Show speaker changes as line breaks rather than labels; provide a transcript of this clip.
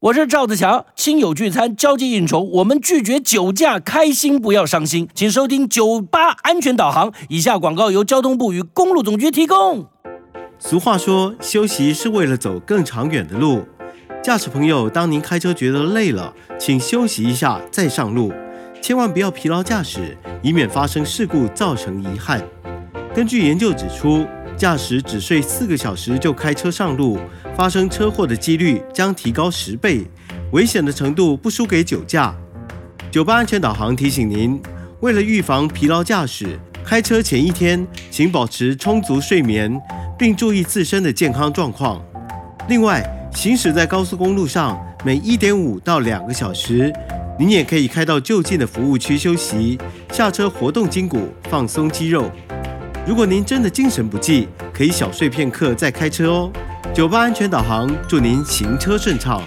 我是赵子强，亲友聚餐、交际应酬，我们拒绝酒驾，开心不要伤心。请收听酒吧安全导航。以下广告由交通部与公路总局提供。
俗话说，休息是为了走更长远的路。驾驶朋友，当您开车觉得累了，请休息一下再上路，千万不要疲劳驾驶，以免发生事故造成遗憾。根据研究指出，驾驶只睡四个小时就开车上路，发生车祸的几率将提高十倍，危险的程度不输给酒驾。九八安全导航提醒您，为了预防疲劳驾驶，开车前一天请保持充足睡眠，并注意自身的健康状况。另外，行驶在高速公路上，每一点五到两个小时，您也可以开到就近的服务区休息，下车活动筋骨，放松肌肉。如果您真的精神不济，可以小睡片刻再开车哦。酒吧安全导航，祝您行车顺畅。